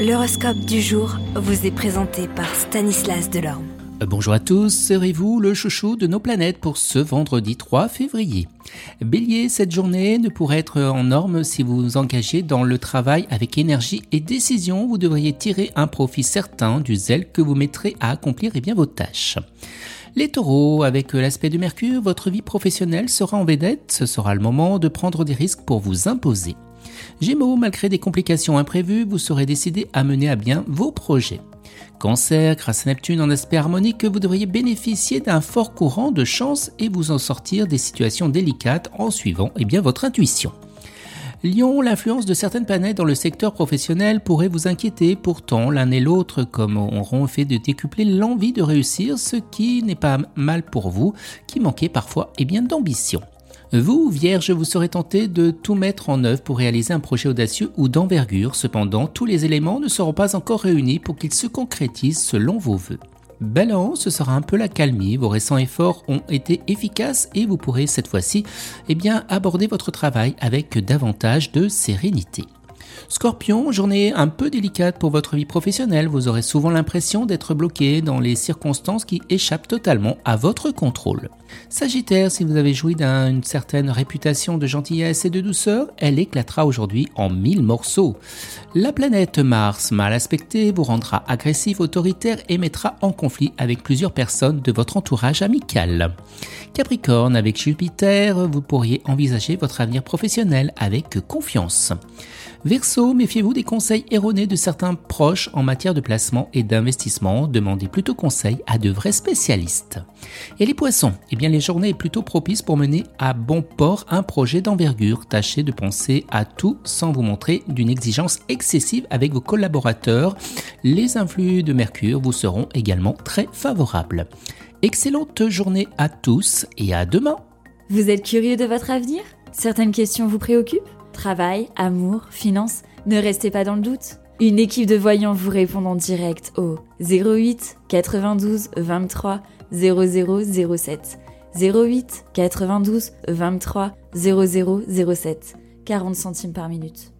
L'horoscope du jour vous est présenté par Stanislas Delorme. Euh, bonjour à tous, serez-vous le chouchou de nos planètes pour ce vendredi 3 février? Bélier, cette journée ne pourrait être en norme si vous vous engagez dans le travail avec énergie et décision. Vous devriez tirer un profit certain du zèle que vous mettrez à accomplir eh bien, vos tâches. Les taureaux, avec l'aspect de Mercure, votre vie professionnelle sera en vedette. Ce sera le moment de prendre des risques pour vous imposer. Gémeaux, malgré des complications imprévues, vous serez décidé à mener à bien vos projets. Cancer, grâce à Neptune en aspect harmonique, vous devriez bénéficier d'un fort courant de chance et vous en sortir des situations délicates en suivant eh bien, votre intuition. Lion, l'influence de certaines planètes dans le secteur professionnel pourrait vous inquiéter, pourtant l'un et l'autre comme auront fait de décupler l'envie de réussir, ce qui n'est pas mal pour vous, qui manquez parfois eh d'ambition. Vous, Vierge, vous serez tenté de tout mettre en œuvre pour réaliser un projet audacieux ou d'envergure. Cependant, tous les éléments ne seront pas encore réunis pour qu'ils se concrétisent selon vos voeux. Balance, ce sera un peu la calmie, vos récents efforts ont été efficaces et vous pourrez cette fois-ci eh aborder votre travail avec davantage de sérénité. Scorpion, journée un peu délicate pour votre vie professionnelle, vous aurez souvent l'impression d'être bloqué dans les circonstances qui échappent totalement à votre contrôle. Sagittaire, si vous avez joui d'une certaine réputation de gentillesse et de douceur, elle éclatera aujourd'hui en mille morceaux. La planète Mars, mal aspectée, vous rendra agressif, autoritaire et mettra en conflit avec plusieurs personnes de votre entourage amical. Capricorne, avec Jupiter, vous pourriez envisager votre avenir professionnel avec confiance. Verseau, méfiez-vous des conseils erronés de certains proches en matière de placement et d'investissement. Demandez plutôt conseil à de vrais spécialistes. Et les poissons, eh bien les journées sont plutôt propices pour mener à bon port un projet d'envergure. Tâchez de penser à tout sans vous montrer d'une exigence excessive avec vos collaborateurs. Les influx de Mercure vous seront également très favorables. Excellente journée à tous et à demain. Vous êtes curieux de votre avenir? Certaines questions vous préoccupent? Travail, amour, finances, ne restez pas dans le doute. Une équipe de voyants vous répond en direct au 08 92 23 0007. 08 92 23 0007. 40 centimes par minute.